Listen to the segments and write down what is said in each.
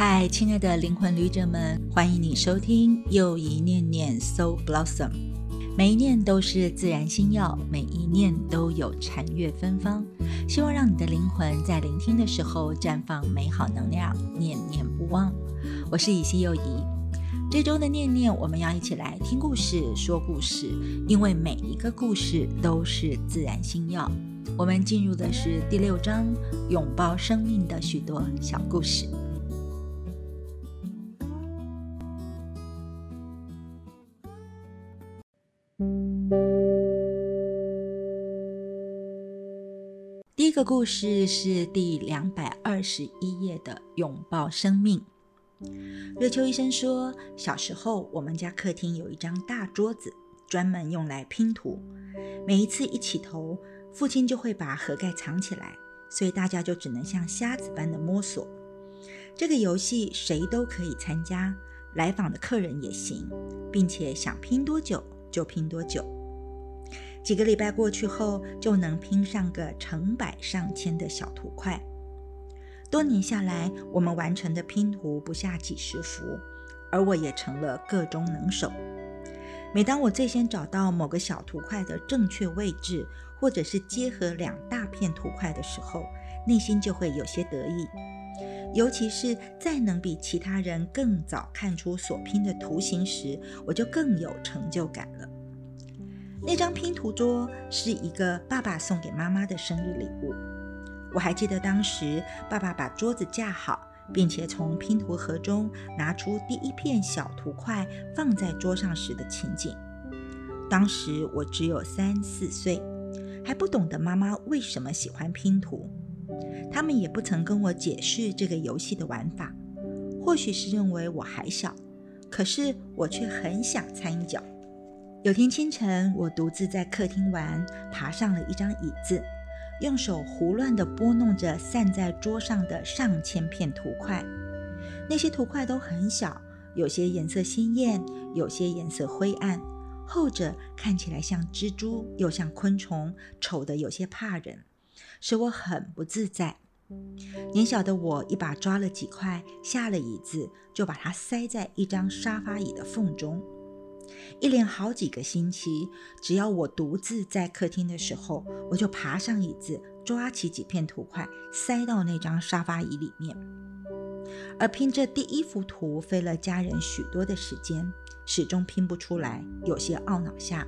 嗨，亲爱的灵魂旅者们，欢迎你收听又一念念 Soul Blossom。每一念都是自然心药，每一念都有禅悦芬芳。希望让你的灵魂在聆听的时候绽放美好能量，念念不忘。我是以西又怡。这周的念念，我们要一起来听故事、说故事，因为每一个故事都是自然心药。我们进入的是第六章，拥抱生命的许多小故事。个故事是第两百二十一页的“拥抱生命”。热秋医生说，小时候我们家客厅有一张大桌子，专门用来拼图。每一次一起头，父亲就会把盒盖藏起来，所以大家就只能像瞎子般的摸索。这个游戏谁都可以参加，来访的客人也行，并且想拼多久就拼多久。几个礼拜过去后，就能拼上个成百上千的小图块。多年下来，我们完成的拼图不下几十幅，而我也成了个中能手。每当我最先找到某个小图块的正确位置，或者是结合两大片图块的时候，内心就会有些得意。尤其是再能比其他人更早看出所拼的图形时，我就更有成就感了。那张拼图桌是一个爸爸送给妈妈的生日礼物。我还记得当时爸爸把桌子架好，并且从拼图盒中拿出第一片小图块放在桌上时的情景。当时我只有三四岁，还不懂得妈妈为什么喜欢拼图。他们也不曾跟我解释这个游戏的玩法，或许是认为我还小，可是我却很想掺一脚。有天清晨，我独自在客厅玩，爬上了一张椅子，用手胡乱地拨弄着散在桌上的上千片图块。那些图块都很小，有些颜色鲜艳，有些颜色灰暗，后者看起来像蜘蛛，又像昆虫，丑得有些怕人，使我很不自在。年小的我一把抓了几块，下了椅子，就把它塞在一张沙发椅的缝中。一连好几个星期，只要我独自在客厅的时候，我就爬上椅子，抓起几片图块，塞到那张沙发椅里面。而拼这第一幅图，费了家人许多的时间，始终拼不出来，有些懊恼下。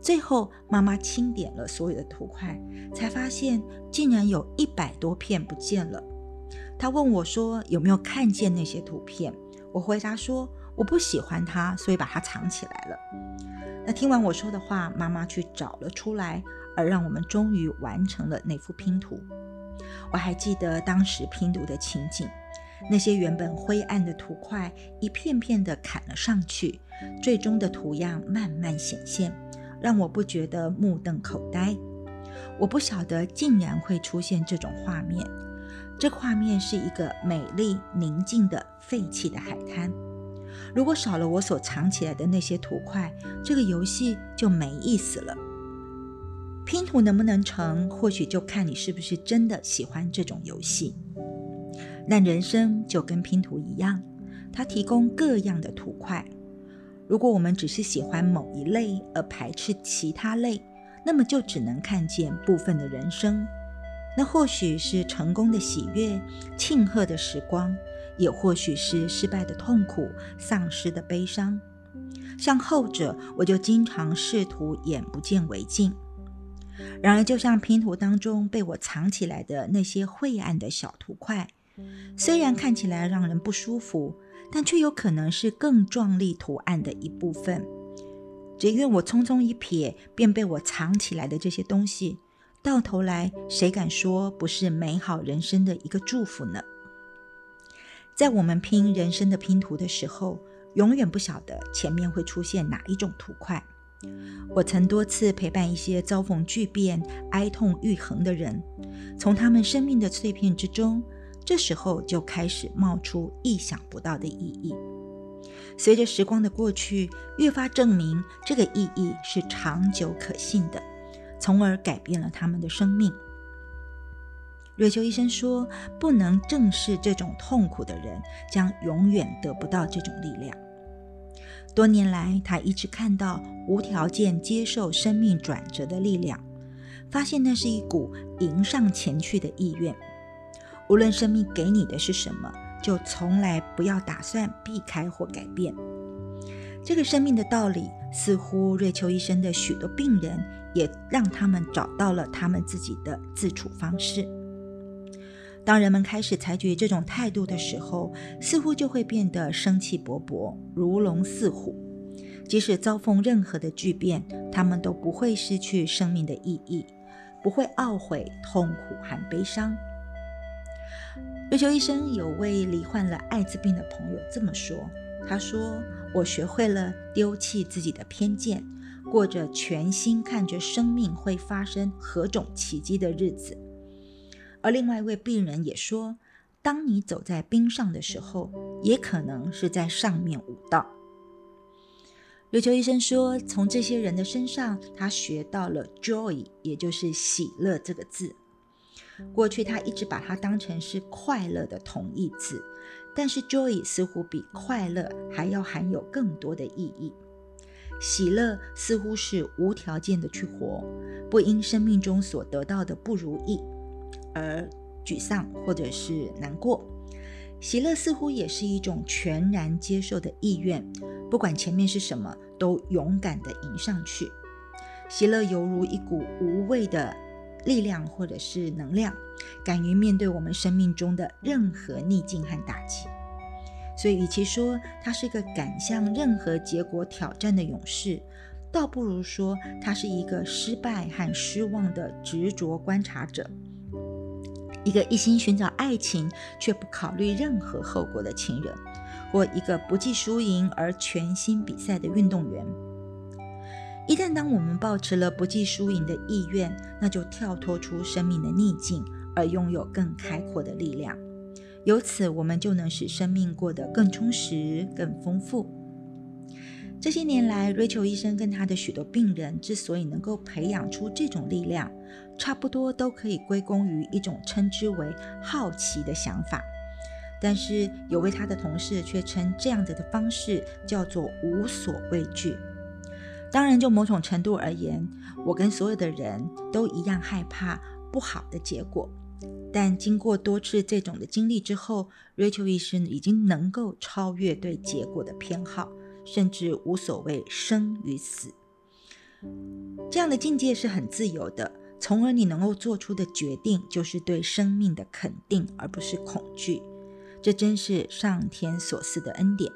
最后，妈妈清点了所有的图块，才发现竟然有一百多片不见了。她问我说：“有没有看见那些图片？”我回答说。我不喜欢它，所以把它藏起来了。那听完我说的话，妈妈去找了出来，而让我们终于完成了那幅拼图。我还记得当时拼图的情景，那些原本灰暗的图块一片片的砍了上去，最终的图样慢慢显现，让我不觉得目瞪口呆。我不晓得竟然会出现这种画面，这画面是一个美丽宁静的废弃的海滩。如果少了我所藏起来的那些图块，这个游戏就没意思了。拼图能不能成，或许就看你是不是真的喜欢这种游戏。但人生就跟拼图一样，它提供各样的图块。如果我们只是喜欢某一类而排斥其他类，那么就只能看见部分的人生。那或许是成功的喜悦、庆贺的时光。也或许是失败的痛苦、丧失的悲伤。像后者，我就经常试图眼不见为净。然而，就像拼图当中被我藏起来的那些晦暗的小图块，虽然看起来让人不舒服，但却有可能是更壮丽图案的一部分。只愿我匆匆一瞥，便被我藏起来的这些东西，到头来谁敢说不是美好人生的一个祝福呢？在我们拼人生的拼图的时候，永远不晓得前面会出现哪一种图块。我曾多次陪伴一些遭逢巨变、哀痛欲横的人，从他们生命的碎片之中，这时候就开始冒出意想不到的意义。随着时光的过去，越发证明这个意义是长久可信的，从而改变了他们的生命。瑞秋医生说：“不能正视这种痛苦的人，将永远得不到这种力量。”多年来，他一直看到无条件接受生命转折的力量，发现那是一股迎上前去的意愿。无论生命给你的是什么，就从来不要打算避开或改变。这个生命的道理，似乎瑞秋医生的许多病人也让他们找到了他们自己的自处方式。当人们开始采取这种态度的时候，似乎就会变得生气勃勃，如龙似虎。即使遭逢任何的巨变，他们都不会失去生命的意义，不会懊悔、痛苦和悲伤。瑞秋医生有位罹患了艾滋病的朋友这么说：“他说，我学会了丢弃自己的偏见，过着全心看着生命会发生何种奇迹的日子。”而另外一位病人也说：“当你走在冰上的时候，也可能是在上面舞蹈。”瑞秋医生说：“从这些人的身上，他学到了 ‘joy’，也就是喜乐这个字。过去他一直把它当成是快乐的同义字，但是 ‘joy’ 似乎比快乐还要含有更多的意义。喜乐似乎是无条件的去活，不因生命中所得到的不如意。”而沮丧或者是难过，喜乐似乎也是一种全然接受的意愿。不管前面是什么，都勇敢的迎上去。喜乐犹如一股无畏的力量，或者是能量，敢于面对我们生命中的任何逆境和打击。所以，与其说他是一个敢向任何结果挑战的勇士，倒不如说他是一个失败和失望的执着观察者。一个一心寻找爱情却不考虑任何后果的情人，或一个不计输赢而全心比赛的运动员。一旦当我们保持了不计输赢的意愿，那就跳脱出生命的逆境，而拥有更开阔的力量。由此，我们就能使生命过得更充实、更丰富。这些年来，Rachel 医生跟他的许多病人之所以能够培养出这种力量，差不多都可以归功于一种称之为好奇的想法。但是，有位他的同事却称这样子的方式叫做无所畏惧。当然，就某种程度而言，我跟所有的人都一样害怕不好的结果。但经过多次这种的经历之后，Rachel 医生已经能够超越对结果的偏好。甚至无所谓生与死，这样的境界是很自由的，从而你能够做出的决定就是对生命的肯定，而不是恐惧。这真是上天所赐的恩典。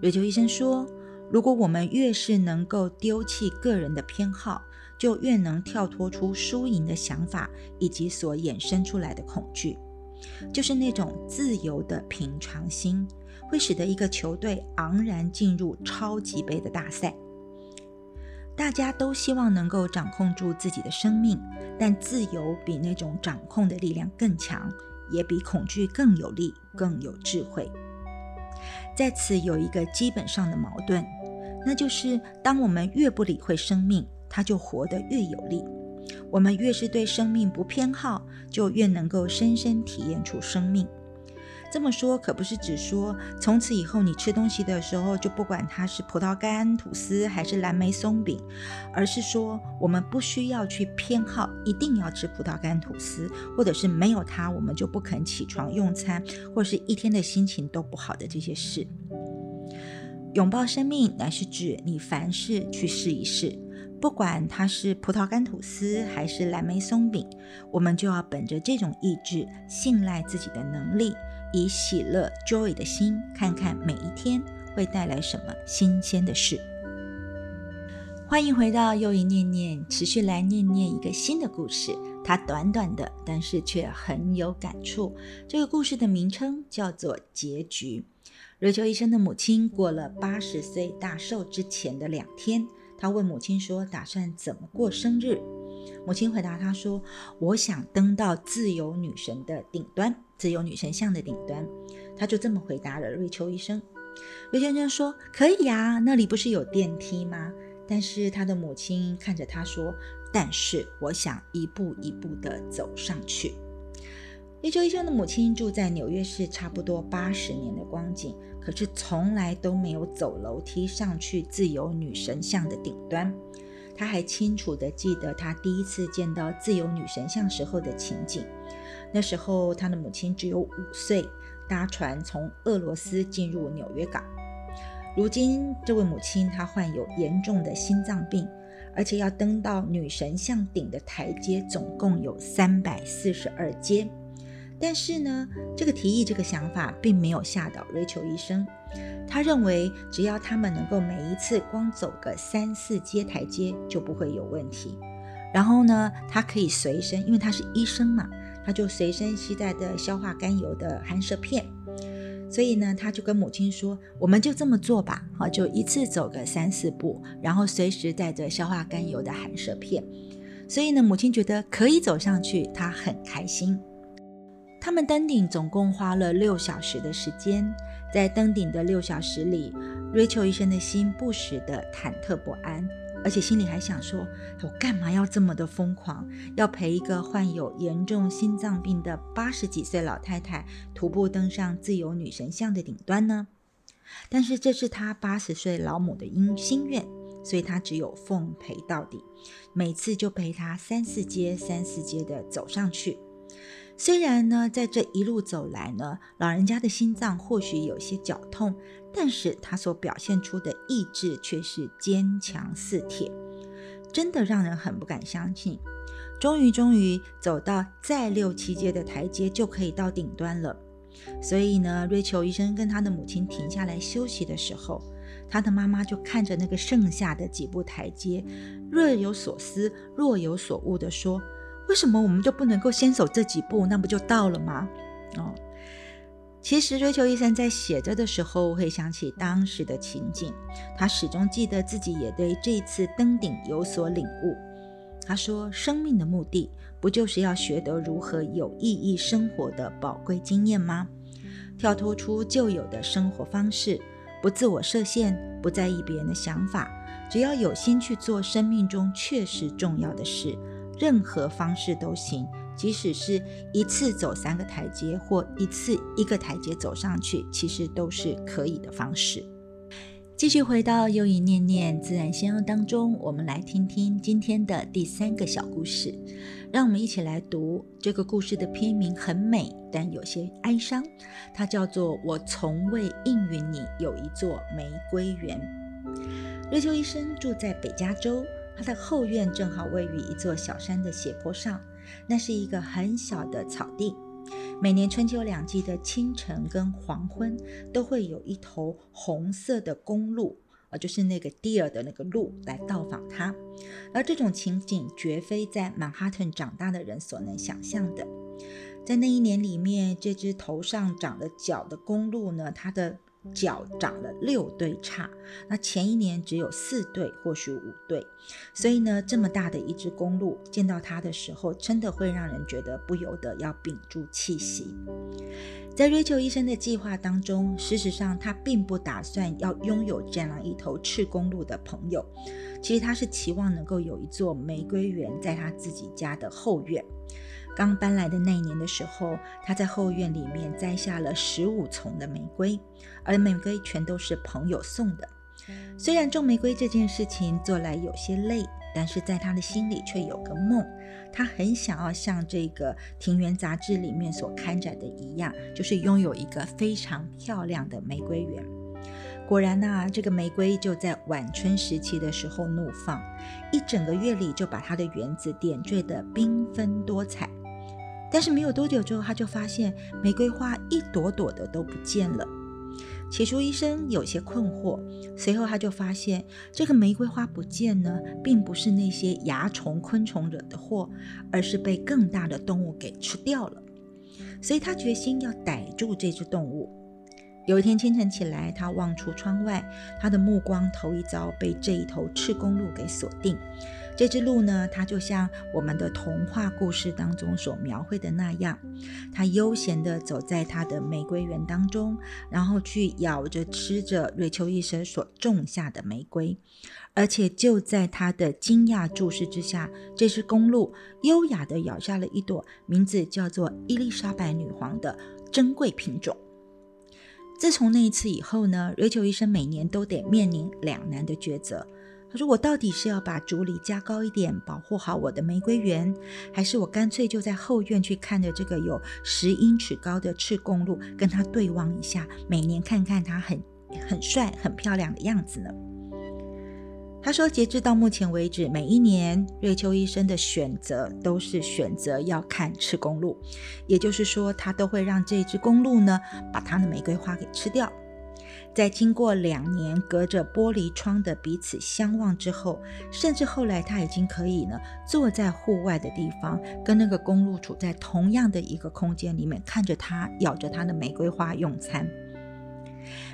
瑞秋医生说，如果我们越是能够丢弃个人的偏好，就越能跳脱出输赢的想法以及所衍生出来的恐惧，就是那种自由的平常心。会使得一个球队昂然进入超级杯的大赛。大家都希望能够掌控住自己的生命，但自由比那种掌控的力量更强，也比恐惧更有力、更有智慧。在此有一个基本上的矛盾，那就是当我们越不理会生命，它就活得越有力；我们越是对生命不偏好，就越能够深深体验出生命。这么说可不是只说从此以后你吃东西的时候就不管它是葡萄干吐司还是蓝莓松饼，而是说我们不需要去偏好一定要吃葡萄干吐司，或者是没有它我们就不肯起床用餐，或者是一天的心情都不好的这些事。拥抱生命乃是指你凡事去试一试，不管它是葡萄干吐司还是蓝莓松饼，我们就要本着这种意志，信赖自己的能力。以喜乐 joy 的心，看看每一天会带来什么新鲜的事。欢迎回到又一念念，持续来念念一个新的故事。它短短的，但是却很有感触。这个故事的名称叫做《结局》。瑞秋医生的母亲过了八十岁大寿之前的两天，他问母亲说：“打算怎么过生日？”母亲回答他说：“我想登到自由女神的顶端，自由女神像的顶端。”他就这么回答了瑞秋医生。瑞秋医生说：“可以呀，那里不是有电梯吗？”但是他的母亲看着他说：“但是我想一步一步地走上去。”瑞秋医生的母亲住在纽约市，差不多八十年的光景，可是从来都没有走楼梯上去自由女神像的顶端。他还清楚地记得他第一次见到自由女神像时候的情景。那时候他的母亲只有五岁，搭船从俄罗斯进入纽约港。如今这位母亲她患有严重的心脏病，而且要登到女神像顶的台阶总共有三百四十二阶。但是呢，这个提议、这个想法并没有吓倒瑞秋医生。他认为，只要他们能够每一次光走个三四阶台阶，就不会有问题。然后呢，他可以随身，因为他是医生嘛，他就随身携带的消化甘油的含舌片。所以呢，他就跟母亲说：“我们就这么做吧，好，就一次走个三四步，然后随时带着消化甘油的含舌片。”所以呢，母亲觉得可以走上去，她很开心。他们登顶总共花了六小时的时间，在登顶的六小时里，Rachel 医生的心不时的忐忑不安，而且心里还想说：我干嘛要这么的疯狂，要陪一个患有严重心脏病的八十几岁老太太徒步登上自由女神像的顶端呢？但是这是他八十岁老母的因心愿，所以他只有奉陪到底，每次就陪她三四阶、三四阶的走上去。虽然呢，在这一路走来呢，老人家的心脏或许有些绞痛，但是他所表现出的意志却是坚强似铁，真的让人很不敢相信。终于，终于走到再六七阶的台阶就可以到顶端了。所以呢，瑞秋医生跟他的母亲停下来休息的时候，他的妈妈就看着那个剩下的几步台阶，若有所思、若有所悟地说。为什么我们就不能够先走这几步，那不就到了吗？哦，其实追求医生在写着的时候，会想起当时的情景，他始终记得自己也对这次登顶有所领悟。他说：“生命的目的，不就是要学得如何有意义生活的宝贵经验吗？跳脱出旧有的生活方式，不自我设限，不在意别人的想法，只要有心去做生命中确实重要的事。”任何方式都行，即使是一次走三个台阶，或一次一个台阶走上去，其实都是可以的方式。继续回到又一念念自然相应当中，我们来听听今天的第三个小故事。让我们一起来读这个故事的片名，很美，但有些哀伤。它叫做《我从未应允你有一座玫瑰园》。瑞秋医生住在北加州。他的后院正好位于一座小山的斜坡上，那是一个很小的草地。每年春秋两季的清晨跟黄昏，都会有一头红色的公鹿，呃，就是那个 deer 的那个鹿来到访他。而这种情景绝非在曼哈顿长大的人所能想象的。在那一年里面，这只头上长了角的公鹿呢，它的。脚长了六对叉，那前一年只有四对，或许五对，所以呢，这么大的一只公鹿，见到它的时候，真的会让人觉得不由得要屏住气息。在瑞秋医生的计划当中，事实上他并不打算要拥有这样一头赤公鹿的朋友，其实他是期望能够有一座玫瑰园在他自己家的后院。刚搬来的那一年的时候，他在后院里面栽下了十五丛的玫瑰，而玫瑰全都是朋友送的。虽然种玫瑰这件事情做来有些累，但是在他的心里却有个梦，他很想要像这个庭园杂志里面所刊载的一样，就是拥有一个非常漂亮的玫瑰园。果然呐，这个玫瑰就在晚春时期的时候怒放，一整个月里就把他的园子点缀得缤纷多彩。但是没有多久之后，他就发现玫瑰花一朵朵的都不见了。起初医生有些困惑，随后他就发现这个玫瑰花不见呢，并不是那些蚜虫、昆虫惹的祸，而是被更大的动物给吃掉了。所以他决心要逮住这只动物。有一天清晨起来，他望出窗外，他的目光头一遭被这一头赤公鹿给锁定。这只鹿呢，它就像我们的童话故事当中所描绘的那样，它悠闲地走在它的玫瑰园当中，然后去咬着吃着瑞秋医生所种下的玫瑰。而且就在他的惊讶注视之下，这只公鹿优雅地咬下了一朵名字叫做伊丽莎白女皇的珍贵品种。自从那一次以后呢，瑞秋医生每年都得面临两难的抉择。他说：“我到底是要把竹篱加高一点，保护好我的玫瑰园，还是我干脆就在后院去看着这个有十英尺高的赤公鹿，跟它对望一下，每年看看它很很帅、很漂亮的样子呢？”他说：“截至到目前为止，每一年瑞秋医生的选择都是选择要看赤公鹿，也就是说，他都会让这只公鹿呢把他的玫瑰花给吃掉。在经过两年隔着玻璃窗的彼此相望之后，甚至后来他已经可以呢坐在户外的地方，跟那个公鹿处在同样的一个空间里面，看着它咬着它的玫瑰花用餐。”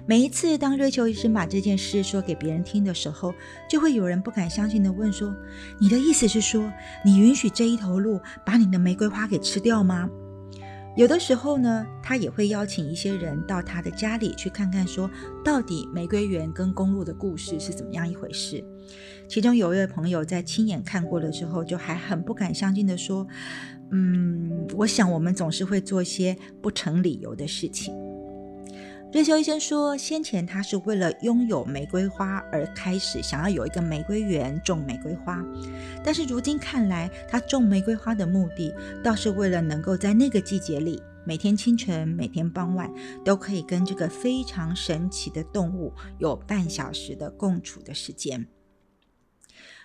每一次当瑞秋医生把这件事说给别人听的时候，就会有人不敢相信的问说：“你的意思是说，你允许这一头鹿把你的玫瑰花给吃掉吗？”有的时候呢，他也会邀请一些人到他的家里去看看，说到底玫瑰园跟公鹿的故事是怎么样一回事。其中有一位朋友在亲眼看过了之后，就还很不敢相信的说：“嗯，我想我们总是会做些不成理由的事情。”瑞秋医生说，先前他是为了拥有玫瑰花而开始想要有一个玫瑰园种玫瑰花，但是如今看来，他种玫瑰花的目的倒是为了能够在那个季节里，每天清晨、每天傍晚都可以跟这个非常神奇的动物有半小时的共处的时间。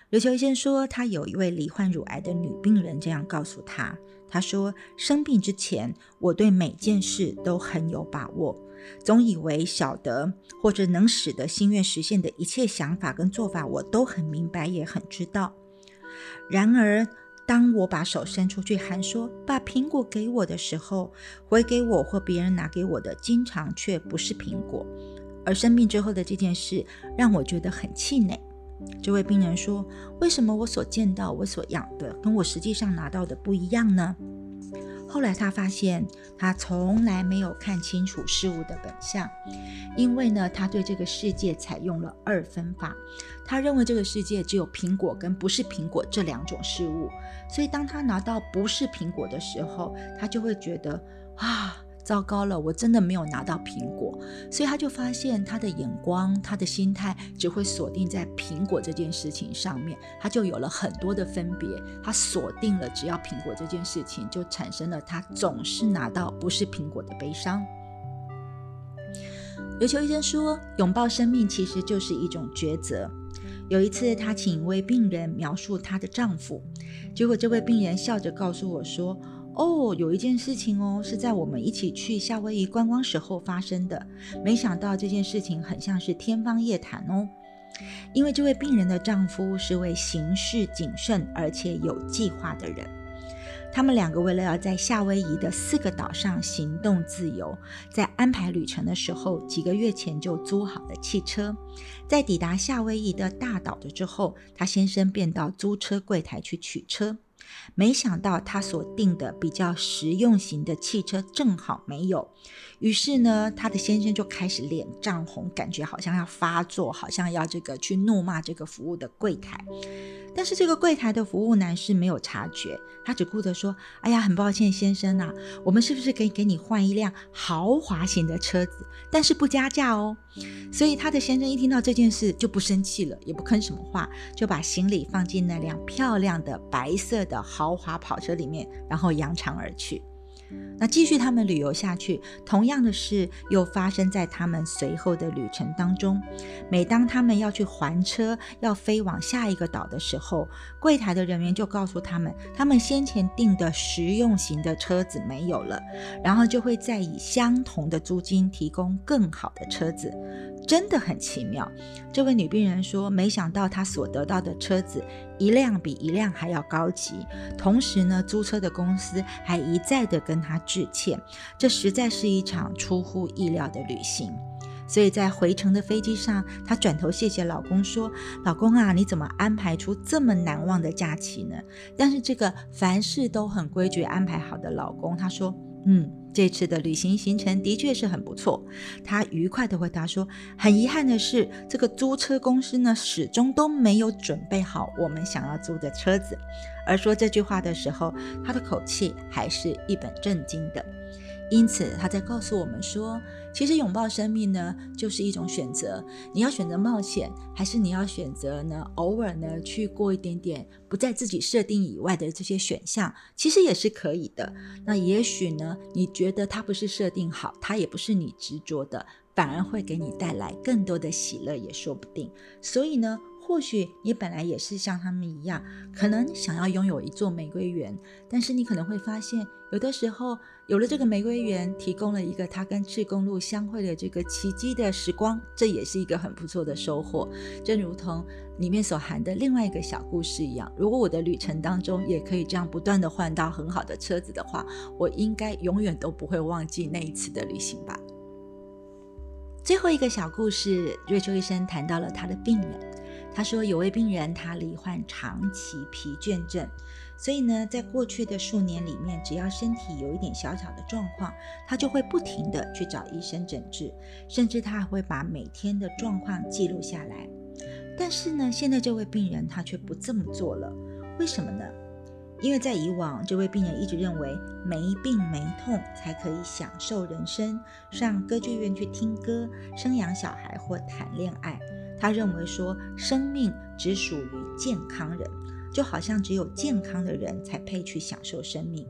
瑞秋医生说，他有一位罹患乳癌的女病人这样告诉他：“他说，生病之前，我对每件事都很有把握。”总以为晓得或者能使得心愿实现的一切想法跟做法，我都很明白，也很知道。然而，当我把手伸出去喊说“把苹果给我的时候”，回给我或别人拿给我的，经常却不是苹果。而生病之后的这件事，让我觉得很气馁。这位病人说：“为什么我所见到、我所养的，跟我实际上拿到的不一样呢？”后来他发现，他从来没有看清楚事物的本相，因为呢，他对这个世界采用了二分法。他认为这个世界只有苹果跟不是苹果这两种事物，所以当他拿到不是苹果的时候，他就会觉得啊。糟糕了，我真的没有拿到苹果，所以他就发现他的眼光、他的心态只会锁定在苹果这件事情上面，他就有了很多的分别。他锁定了只要苹果这件事情，就产生了他总是拿到不是苹果的悲伤。刘秋医生说，拥抱生命其实就是一种抉择。有一次，他请一位病人描述她的丈夫，结果这位病人笑着告诉我说。哦，有一件事情哦，是在我们一起去夏威夷观光时候发生的。没想到这件事情很像是天方夜谭哦，因为这位病人的丈夫是位行事谨慎而且有计划的人。他们两个为了要在夏威夷的四个岛上行动自由，在安排旅程的时候，几个月前就租好了汽车。在抵达夏威夷的大岛的之后，他先生便到租车柜台去取车。没想到他所订的比较实用型的汽车正好没有，于是呢，他的先生就开始脸涨红，感觉好像要发作，好像要这个去怒骂这个服务的柜台。但是这个柜台的服务男士没有察觉，他只顾着说：“哎呀，很抱歉，先生呐，我们是不是可以给你换一辆豪华型的车子，但是不加价哦？”所以他的先生一听到这件事就不生气了，也不吭什么话，就把行李放进那辆漂亮的白色的豪华跑车里面，然后扬长而去。那继续他们旅游下去，同样的事又发生在他们随后的旅程当中。每当他们要去还车，要飞往下一个岛的时候，柜台的人员就告诉他们，他们先前订的实用型的车子没有了，然后就会再以相同的租金提供更好的车子。真的很奇妙。这位女病人说：“没想到她所得到的车子一辆比一辆还要高级，同时呢，租车的公司还一再的跟他致歉。这实在是一场出乎意料的旅行。所以在回程的飞机上，她转头谢谢老公说：“老公啊，你怎么安排出这么难忘的假期呢？”但是这个凡事都很规矩安排好的老公，他说：“嗯。”这次的旅行行程的确是很不错，他愉快的回答说：“很遗憾的是，这个租车公司呢，始终都没有准备好我们想要租的车子。”而说这句话的时候，他的口气还是一本正经的。因此，他在告诉我们说，其实拥抱生命呢，就是一种选择。你要选择冒险，还是你要选择呢？偶尔呢，去过一点点不在自己设定以外的这些选项，其实也是可以的。那也许呢，你觉得它不是设定好，它也不是你执着的，反而会给你带来更多的喜乐，也说不定。所以呢。或许你本来也是像他们一样，可能想要拥有一座玫瑰园，但是你可能会发现，有的时候有了这个玫瑰园，提供了一个他跟赤公路相会的这个奇迹的时光，这也是一个很不错的收获。正如同里面所含的另外一个小故事一样，如果我的旅程当中也可以这样不断的换到很好的车子的话，我应该永远都不会忘记那一次的旅行吧。最后一个小故事，瑞秋医生谈到了他的病人。他说，有位病人他罹患长期疲倦症，所以呢，在过去的数年里面，只要身体有一点小小的状况，他就会不停的去找医生诊治，甚至他还会把每天的状况记录下来。但是呢，现在这位病人他却不这么做了，为什么呢？因为在以往，这位病人一直认为没病没痛才可以享受人生，上歌剧院去听歌、生养小孩或谈恋爱。他认为说，生命只属于健康人，就好像只有健康的人才配去享受生命。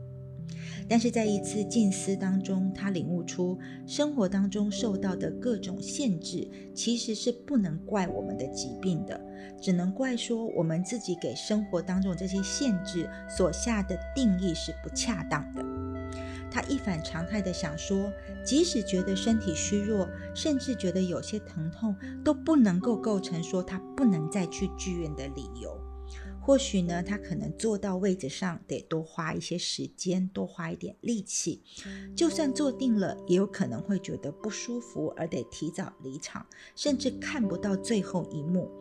但是在一次静思当中，他领悟出生活当中受到的各种限制，其实是不能怪我们的疾病的，只能怪说我们自己给生活当中这些限制所下的定义是不恰当的。他一反常态的想说，即使觉得身体虚弱，甚至觉得有些疼痛，都不能够构成说他不能再去剧院的理由。或许呢，他可能坐到位子上得多花一些时间，多花一点力气。就算坐定了，也有可能会觉得不舒服，而得提早离场，甚至看不到最后一幕。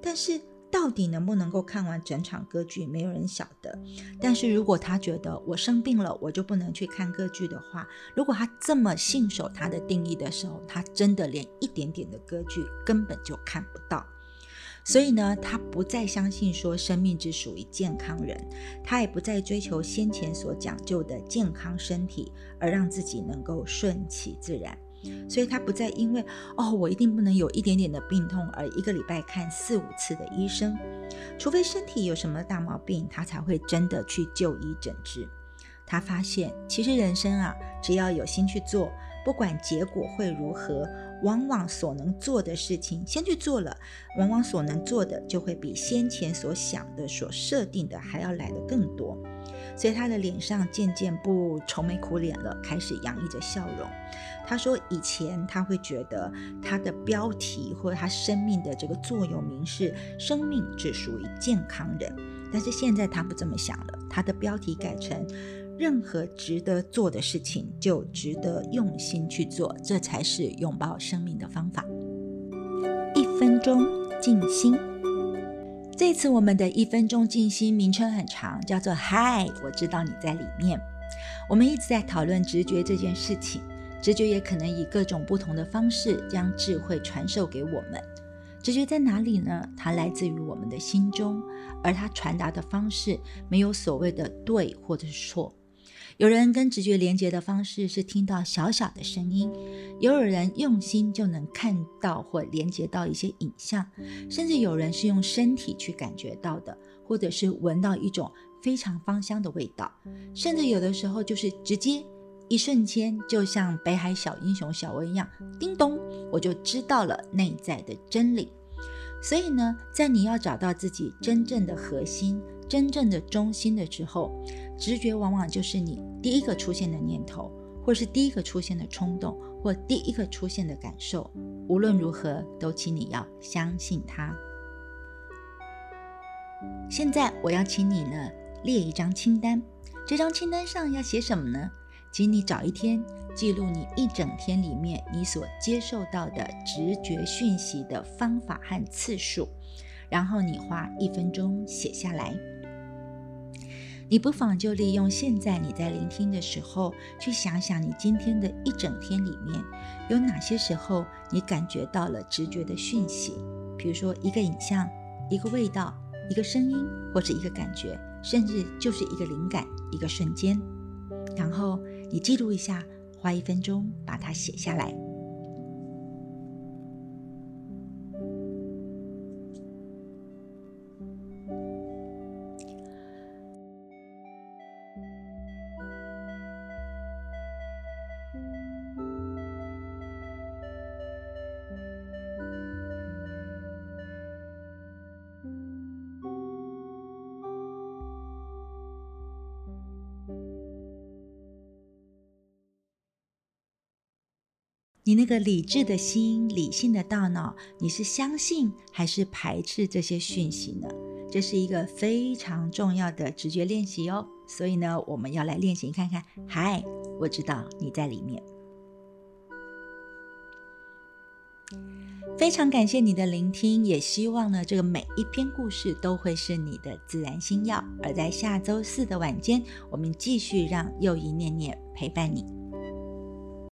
但是。到底能不能够看完整场歌剧，没有人晓得。但是如果他觉得我生病了，我就不能去看歌剧的话，如果他这么信守他的定义的时候，他真的连一点点的歌剧根本就看不到。所以呢，他不再相信说生命只属于健康人，他也不再追求先前所讲究的健康身体，而让自己能够顺其自然。所以他不再因为哦，我一定不能有一点点的病痛而一个礼拜看四五次的医生，除非身体有什么大毛病，他才会真的去就医诊治。他发现，其实人生啊，只要有心去做，不管结果会如何，往往所能做的事情先去做了，往往所能做的就会比先前所想的、所设定的还要来得更多。所以他的脸上渐渐不愁眉苦脸了，开始洋溢着笑容。他说：“以前他会觉得他的标题或者他生命的这个座右铭是‘生命只属于健康人’，但是现在他不这么想了。他的标题改成‘任何值得做的事情就值得用心去做’，这才是拥抱生命的方法。一分钟静心。这次我们的一分钟静心名称很长，叫做‘嗨’，我知道你在里面。我们一直在讨论直觉这件事情。”直觉也可能以各种不同的方式将智慧传授给我们。直觉在哪里呢？它来自于我们的心中，而它传达的方式没有所谓的对或者是错。有人跟直觉连接的方式是听到小小的声音，也有人用心就能看到或连接到一些影像，甚至有人是用身体去感觉到的，或者是闻到一种非常芳香的味道，甚至有的时候就是直接。一瞬间，就像北海小英雄小薇一样，叮咚，我就知道了内在的真理。所以呢，在你要找到自己真正的核心、真正的中心的时候，直觉往往就是你第一个出现的念头，或是第一个出现的冲动，或第一个出现的感受。无论如何，都请你要相信它。现在，我要请你呢列一张清单，这张清单上要写什么呢？请你找一天记录你一整天里面你所接受到的直觉讯息的方法和次数，然后你花一分钟写下来。你不妨就利用现在你在聆听的时候，去想想你今天的一整天里面有哪些时候你感觉到了直觉的讯息，比如说一个影像、一个味道、一个声音，或者一个感觉，甚至就是一个灵感、一个瞬间。然后你记录一下，花一分钟把它写下来。你那个理智的心、理性的大脑，你是相信还是排斥这些讯息呢？这是一个非常重要的直觉练习哦。所以呢，我们要来练习看看。嗨，我知道你在里面。非常感谢你的聆听，也希望呢，这个每一篇故事都会是你的自然心药。而在下周四的晚间，我们继续让又一念念陪伴你。